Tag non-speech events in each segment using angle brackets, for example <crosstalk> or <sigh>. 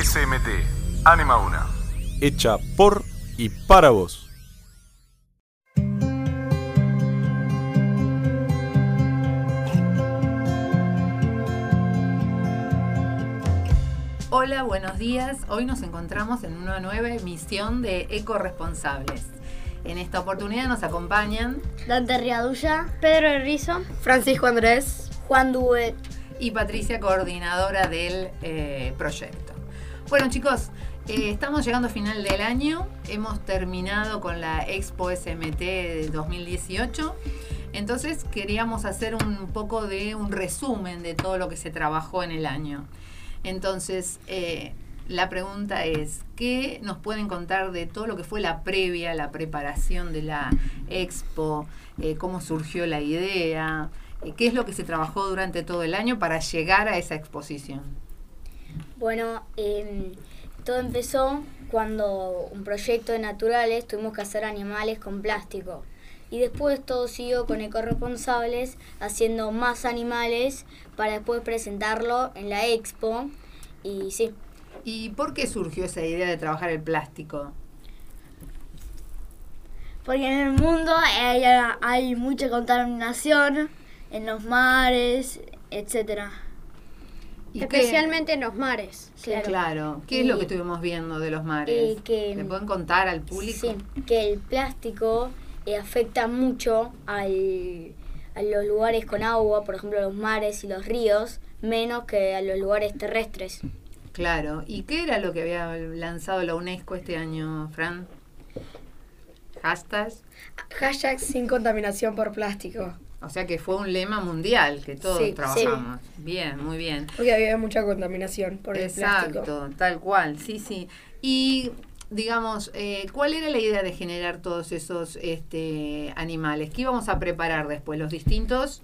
SMT, Anima Una. Hecha por y para vos. Hola, buenos días. Hoy nos encontramos en una nueva emisión de Ecoresponsables. En esta oportunidad nos acompañan Dante Riadulla, Pedro Rizo, Francisco Andrés, Juan Duet y Patricia, coordinadora del eh, proyecto. Bueno chicos, eh, estamos llegando a final del año, hemos terminado con la Expo SMT de 2018, entonces queríamos hacer un poco de un resumen de todo lo que se trabajó en el año. Entonces, eh, la pregunta es, ¿qué nos pueden contar de todo lo que fue la previa, la preparación de la expo? Eh, ¿Cómo surgió la idea? ¿Qué es lo que se trabajó durante todo el año para llegar a esa exposición? Bueno, eh, todo empezó cuando un proyecto de naturales tuvimos que hacer animales con plástico. Y después todo siguió con ecoresponsables haciendo más animales para después presentarlo en la expo. Y sí. ¿Y por qué surgió esa idea de trabajar el plástico? Porque en el mundo hay, hay mucha contaminación en los mares, etcétera. ¿Y Especialmente en los mares. Claro. claro. ¿Qué es lo que estuvimos viendo de los mares? Que, ¿Le pueden contar al público? Sí, que el plástico eh, afecta mucho al, a los lugares con agua, por ejemplo los mares y los ríos, menos que a los lugares terrestres. Claro. ¿Y qué era lo que había lanzado la UNESCO este año, Fran? ¿Hashtags? Hashtag sin contaminación por plástico. O sea que fue un lema mundial que todos Sí, trabajamos. Bien, muy bien. Porque había mucha contaminación por el plástico. Exacto, tal cual, sí, sí. Y digamos, eh, ¿cuál era la idea de generar todos esos este, animales? ¿Qué íbamos a preparar después? ¿Los distintos?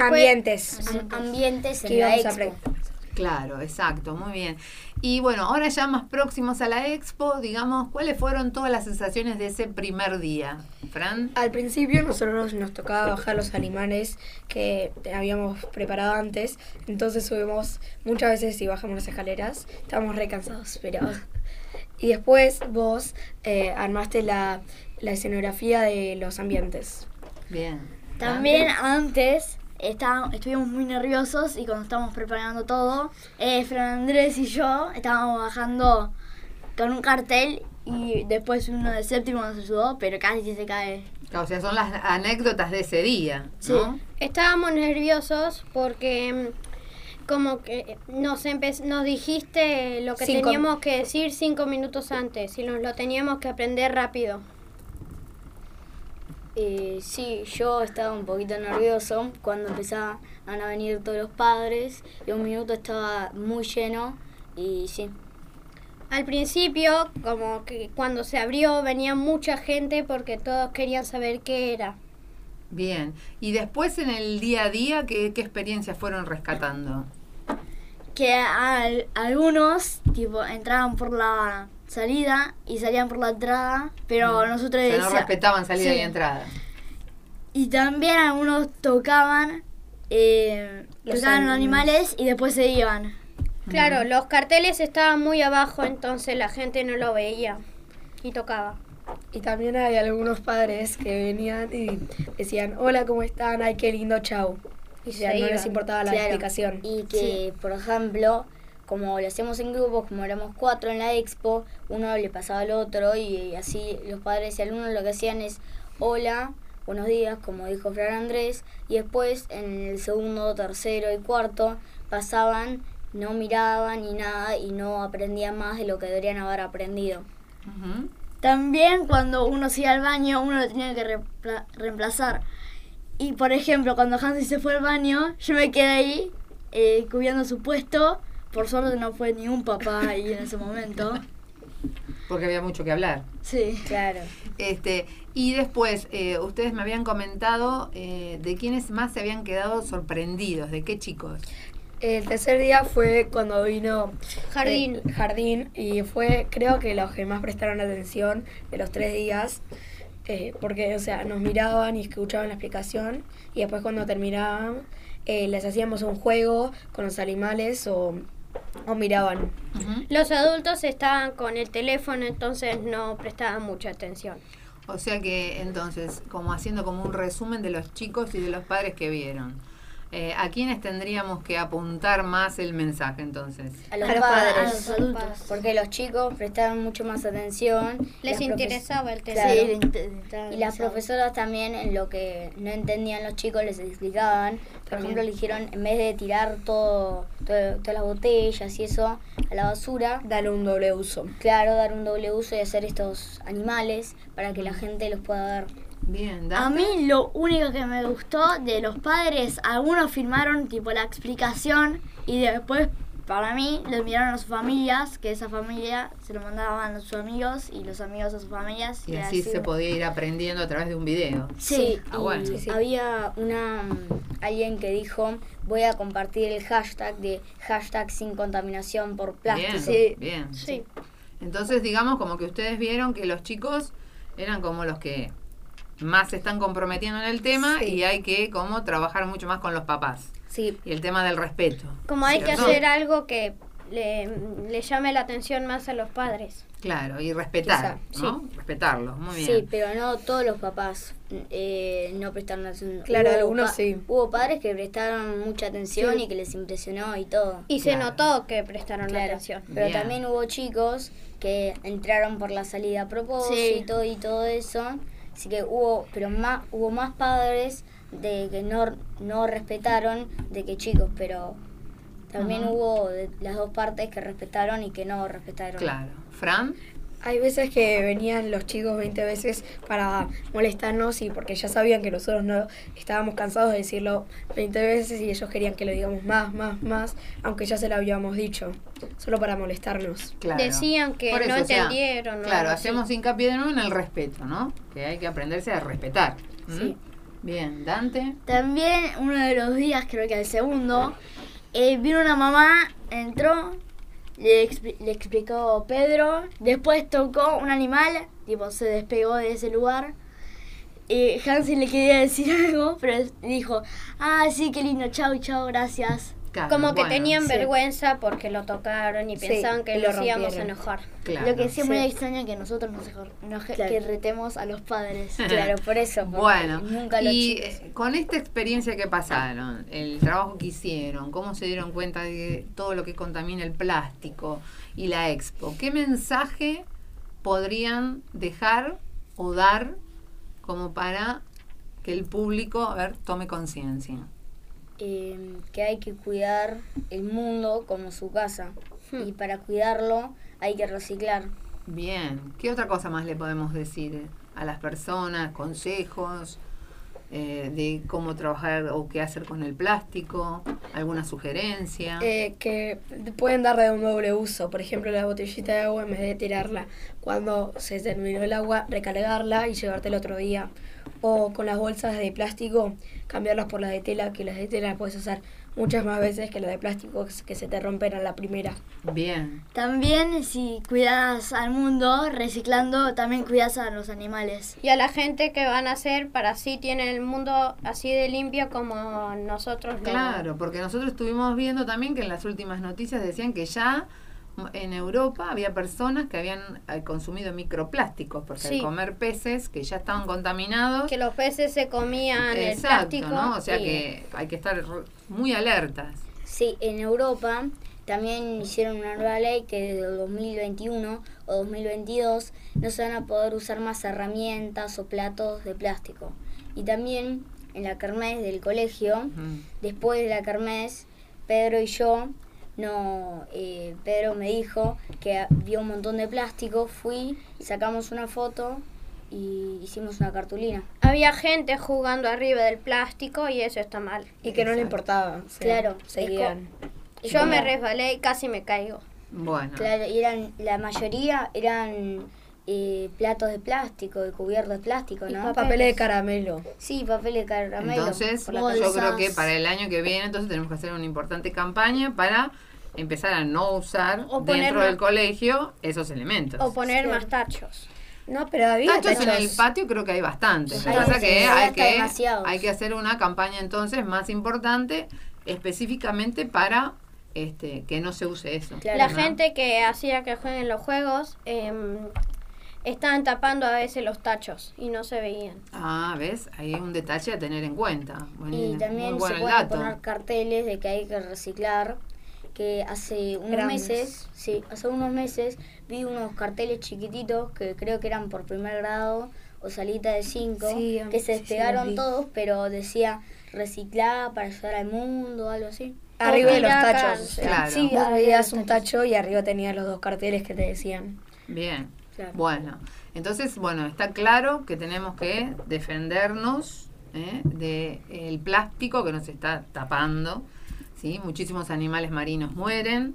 Ambientes. Am- ambientes Que en la íbamos a expo. Claro, exacto, muy bien. Y bueno, ahora ya más próximos a la expo, digamos, ¿cuáles fueron todas las sensaciones de ese primer día? Fran. Al principio nosotros nos tocaba bajar los animales que habíamos preparado antes, entonces subimos muchas veces y bajamos las escaleras, estábamos re cansados, pero... Y después vos eh, armaste la, la escenografía de los ambientes. Bien. También antes está- estuvimos muy nerviosos y cuando estábamos preparando todo, eh, Fran Andrés y yo estábamos bajando con un cartel y después uno de séptimo nos ayudó, pero casi se cae. O sea, son las anécdotas de ese día, ¿no? Estábamos nerviosos porque mm, como que nos nos dijiste lo que Cinco. teníamos que decir cinco minutos antes y nos lo teníamos que aprender rápido. Eh, sí, yo estaba un poquito nervioso cuando empezaban a venir todos los padres y un minuto estaba muy lleno y sí. Al principio, como que cuando se abrió, venía mucha gente porque todos querían saber qué era. Bien. Y después en el día a día, ¿qué, qué experiencias fueron rescatando? Que al- algunos tipo entraban por la salida y salían por la entrada, pero nosotros O sea, no decía- respetaban salida sí. y entrada. Y también algunos tocaban, eh, Los tocaban los animales. y después se iban. Claro, los carteles estaban muy abajo, entonces la gente no lo veía y tocaba. Y también hay algunos padres que venían y decían, hola, ¿cómo están? Ay, qué lindo, chau. Y ya no les importaba la Claro. explicación. Y que, por ejemplo, como lo hacemos en grupos, como éramos cuatro en la expo, uno le pasaba al otro y así los padres y alumnos lo que hacían es hola, buenos días, como dijo Fran Andrés, y después en el segundo, tercero y cuarto pasaban, no miraban ni nada y no aprendían más de lo que deberían haber aprendido. También cuando uno se iba al baño, uno lo tenía que reempla- reemplazar. Y por ejemplo, cuando Hansi se fue al baño, yo me quedé ahí eh, cubriendo su puesto. Por suerte no fue ni un papá ahí en ese momento. Porque había mucho que hablar. Sí. Claro. Este, y después, eh, ustedes me habían comentado eh, de quiénes más se habían quedado sorprendidos, de qué chicos. El tercer día fue cuando vino Jardín. eh, Jardín y fue creo que los que más prestaron atención de los tres días eh, porque o sea nos miraban y escuchaban la explicación y después cuando terminaban eh, les hacíamos un juego con los animales o o miraban. Los adultos estaban con el teléfono, entonces no prestaban mucha atención. O sea que entonces, como haciendo como un resumen de los chicos y de los padres que vieron. Eh, ¿A quiénes tendríamos que apuntar más el mensaje entonces? A los, A los padres, padres. A los adultos. Porque los chicos prestaban mucho más atención. Les interesaba el Claro. teléfono. Sí, Y las profesoras también en lo que no entendían los chicos les explicaban. Por También. ejemplo, le dijeron, en vez de tirar todo, todo- todas las botellas y eso a la basura, Darle un doble uso. claro, dar un doble uso y hacer estos animales para que la gente los pueda ver. Bien, Dante. A mí lo único que me gustó de los padres, algunos filmaron tipo la explicación y después para mí lo enviaron a sus familias, que esa familia se lo mandaban a sus amigos y los amigos a sus familias. Y así se podía ir aprendiendo a través de un video. Sí, Ah, y bueno. Sí, sí. había una mm, alguien que dijo voy a compartir el hashtag de hashtag sin contaminación por plástico. Bien, Sí. bien. Sí. Entonces, digamos como que ustedes vieron que los chicos eran como los que más se están comprometiendo en el tema Sí. y hay que como trabajar mucho más con los papás. Sí, Y el tema del respeto. Como hay que hacer algo que le, le llame la atención más a los padres. Claro, y respetar, Quizá, ¿no? Respetarlos, muy bien. sí, pero no todos los papás eh, no prestaron atención. Claro, Hubo algunos sí. Hubo padres que prestaron mucha atención Sí. y que les impresionó y todo. Y se notó que prestaron Claro, atención. pero Bien. también hubo chicos que entraron por la salida a propósito y todo eso. Así que hubo, pero más, hubo más padres de que no, no respetaron de que chicos, pero también hubo de las dos partes que respetaron y que no respetaron. Claro. Fran, Hay veces que venían los chicos 20 veces para molestarnos y porque ya sabían que nosotros no estábamos cansados de decirlo 20 veces y ellos querían que lo digamos más, más, más, aunque ya se lo habíamos dicho, solo para molestarnos. claro. Decían que no eso, o sea, entendieron. claro, hacemos hincapié de nuevo en el respeto, ¿no? Que hay que aprenderse a respetar. Sí. Bien, Dante. También uno de los días, creo que el segundo, eh, vino una mamá, entró, le, le explicó Pedro, después tocó un animal, tipo se despegó de ese lugar. Y Hansi le quería decir <laughs> algo, pero dijo, ah, sí, qué lindo, chau, chau, gracias. Claro, Como que bueno, tenían sí. vergüenza porque lo tocaron y Sí, pensaban que lo los íbamos a enojar. claro. Lo que sí es muy extraño que nosotros nos, nos- Claro. que retemos a los padres. <laughs> Claro, por eso. Bueno, nunca los y chicos. con esta experiencia que pasaron, el trabajo que hicieron, cómo se dieron cuenta de todo lo que contamina el plástico y la expo, ¿qué mensaje podrían dejar o dar como para que el público, a ver, tome conciencia? Eh, que hay que cuidar el mundo como su casa. Y para cuidarlo hay que reciclar. Bien, ¿qué otra cosa más le podemos decir a las personas? Consejos eh, de cómo trabajar o qué hacer con el plástico, alguna sugerencia. Eh, que pueden darle un doble uso, por ejemplo la botellita de agua en vez de tirarla cuando se terminó el agua, recargarla y llevarte el otro día. O con las bolsas de plástico, cambiarlas por las de tela, que las de tela puedes usar muchas más veces que las de plástico que se- te rompen a la primera. Bien, También si cuidas al mundo reciclando, también cuidas a los animales. Y a la gente que van a hacer para así tienen el mundo así de limpio como nosotros claro, porque nosotros estuvimos viendo también que en las últimas noticias decían que ya en Europa había personas que habían eh, consumido microplásticos, porque al comer peces que ya estaban contaminados. que los peces se comían el Exacto, plástico. ¿no? O sea y- que hay que estar muy alertas. Sí, en Europa también hicieron una nueva ley que desde el 2021 o 2022 no se van a poder usar más herramientas o platos de plástico. Y también en la kermés del colegio, después de la kermés, Pedro y yo, no, eh, Pedro me dijo que vio un montón de plástico, fui, sacamos una foto y hicimos una cartulina. Había gente jugando arriba del plástico y eso está mal. Y que no le importaba. o sea, Claro, Seguían. Yo me resbalé y casi me caigo. Bueno, Claro, y eran, la mayoría eran eh, platos de plástico y cubiertos de plástico, Y ¿no? papel. Papeles de caramelo. Sí, papel de caramelo. entonces yo creo que para el año que viene entonces tenemos que hacer una importante campaña para empezar a no usar O dentro del colegio esos elementos. O poner Sí. más tachos. No, pero había Tachos en el patio creo que hay bastantes. Lo Sí, que pasa sí, que sí, hay que demasiados. hay que hacer una campaña entonces más importante específicamente para este, que no se use eso. Claro, La ¿no? gente que hacía que jueguen los juegos em, estaban tapando a veces los tachos y no se veían. Ah, ¿ves? Ahí hay un detalle a tener en cuenta. Bueno, Y también se pueden dato. poner carteles de que hay que reciclar. Que hace unos Grandes. meses, sí, hace unos meses vi unos carteles chiquititos que creo que eran por primer grado o salita de 5, Sí, que se sí, sí, los despegaron todos, pero decía reciclar para ayudar al mundo, algo así. Arriba de los tachos. acá. Claro. Sí, Vos veías un tacho y arriba tenía los dos carteles que te decían. Bien. Claro. Bueno, entonces, bueno, está claro que tenemos que defendernos ¿eh? del plástico que nos está tapando. ¿Sí? Muchísimos animales marinos mueren,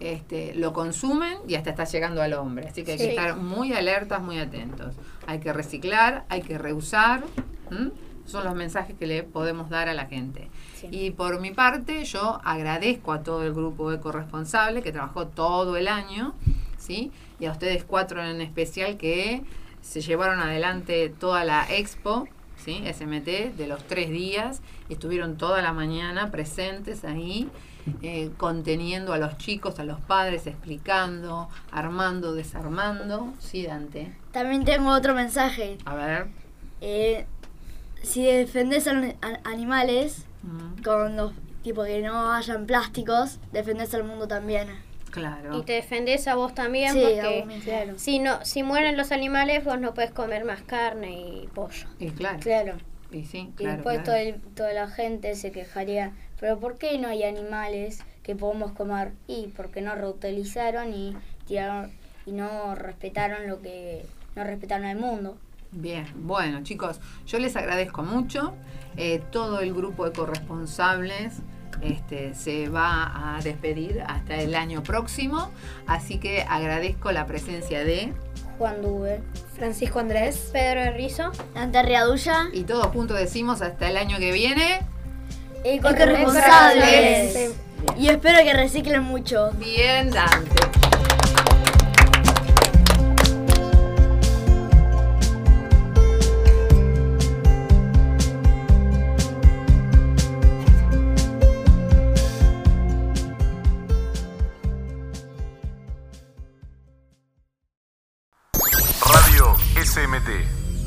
este, lo consumen y hasta está llegando al hombre. Así que hay que estar muy alertas, muy atentos. Hay que reciclar, hay que reusar. ¿m? Son los mensajes que le podemos dar a la gente. Sí. Y por mi parte, yo agradezco a todo el grupo de corresponsable que trabajó todo el año, ¿sí? Y a ustedes cuatro en especial que se llevaron adelante toda la expo, ¿sí? SMT, de los tres días. Estuvieron toda la mañana presentes ahí, eh, conteniendo a los chicos, a los padres, explicando, armando, desarmando. Sí, Dante. También tengo otro mensaje. A ver. Eh, si defendés a los animales con los tipo que no hayan plásticos, defendés al mundo también. Claro. Y te defendés a vos también Sí, porque vos mismo. Claro. si no si mueren los animales vos no puedes comer más carne y pollo. Y claro. Claro. Y sí, Y claro. después claro. todo el- toda la gente se quejaría, pero ¿por qué no hay animales que podemos comer? Y porque no reutilizaron y tiraron y no respetaron lo que no respetaron al mundo. Bien, bueno chicos, yo les agradezco mucho. Eh, todo el grupo de corresponsables este, se va a despedir hasta el año próximo, así que agradezco la presencia de Juan Duve. Francisco Andrés. Pedro Rizo. Ante Riadulla y todos juntos decimos hasta el año que viene. y corresponsables. Y espero que reciclen mucho. Bien, Dante.